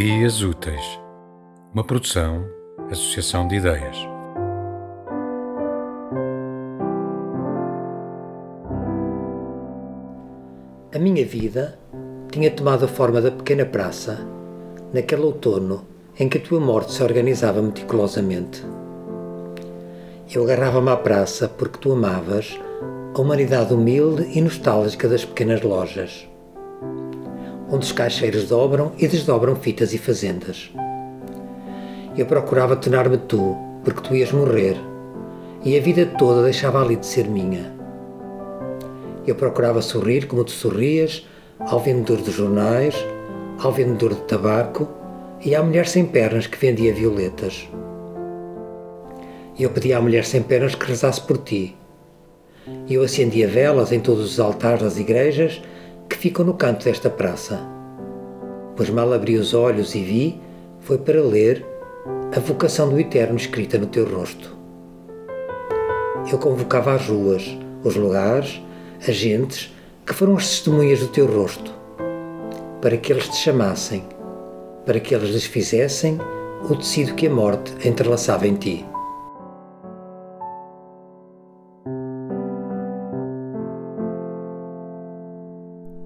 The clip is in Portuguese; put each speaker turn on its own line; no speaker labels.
Ideias Úteis, uma produção, associação de ideias.
A minha vida tinha tomado a forma da pequena praça naquele outono em que a tua morte se organizava meticulosamente. Eu agarrava-me à praça porque tu amavas a humanidade humilde e nostálgica das pequenas lojas, onde os caixeiros dobram e desdobram fitas e fazendas. Eu procurava tornar-me tu, porque tu ias morrer, e a vida toda deixava ali de ser minha. Eu procurava sorrir como tu sorrias ao vendedor de jornais, ao vendedor de tabaco e à mulher sem pernas que vendia violetas. Eu pedia à mulher sem pernas que rezasse por ti. Eu acendia velas em todos os altares das igrejas ficam no canto desta praça. Pois mal abri os olhos e vi, foi para ler a vocação do Eterno escrita no teu rosto. Eu convocava as ruas, os lugares, as gentes que foram as testemunhas do teu rosto, para que eles te chamassem, para que eles desfizessem o tecido que a morte entrelaçava em ti.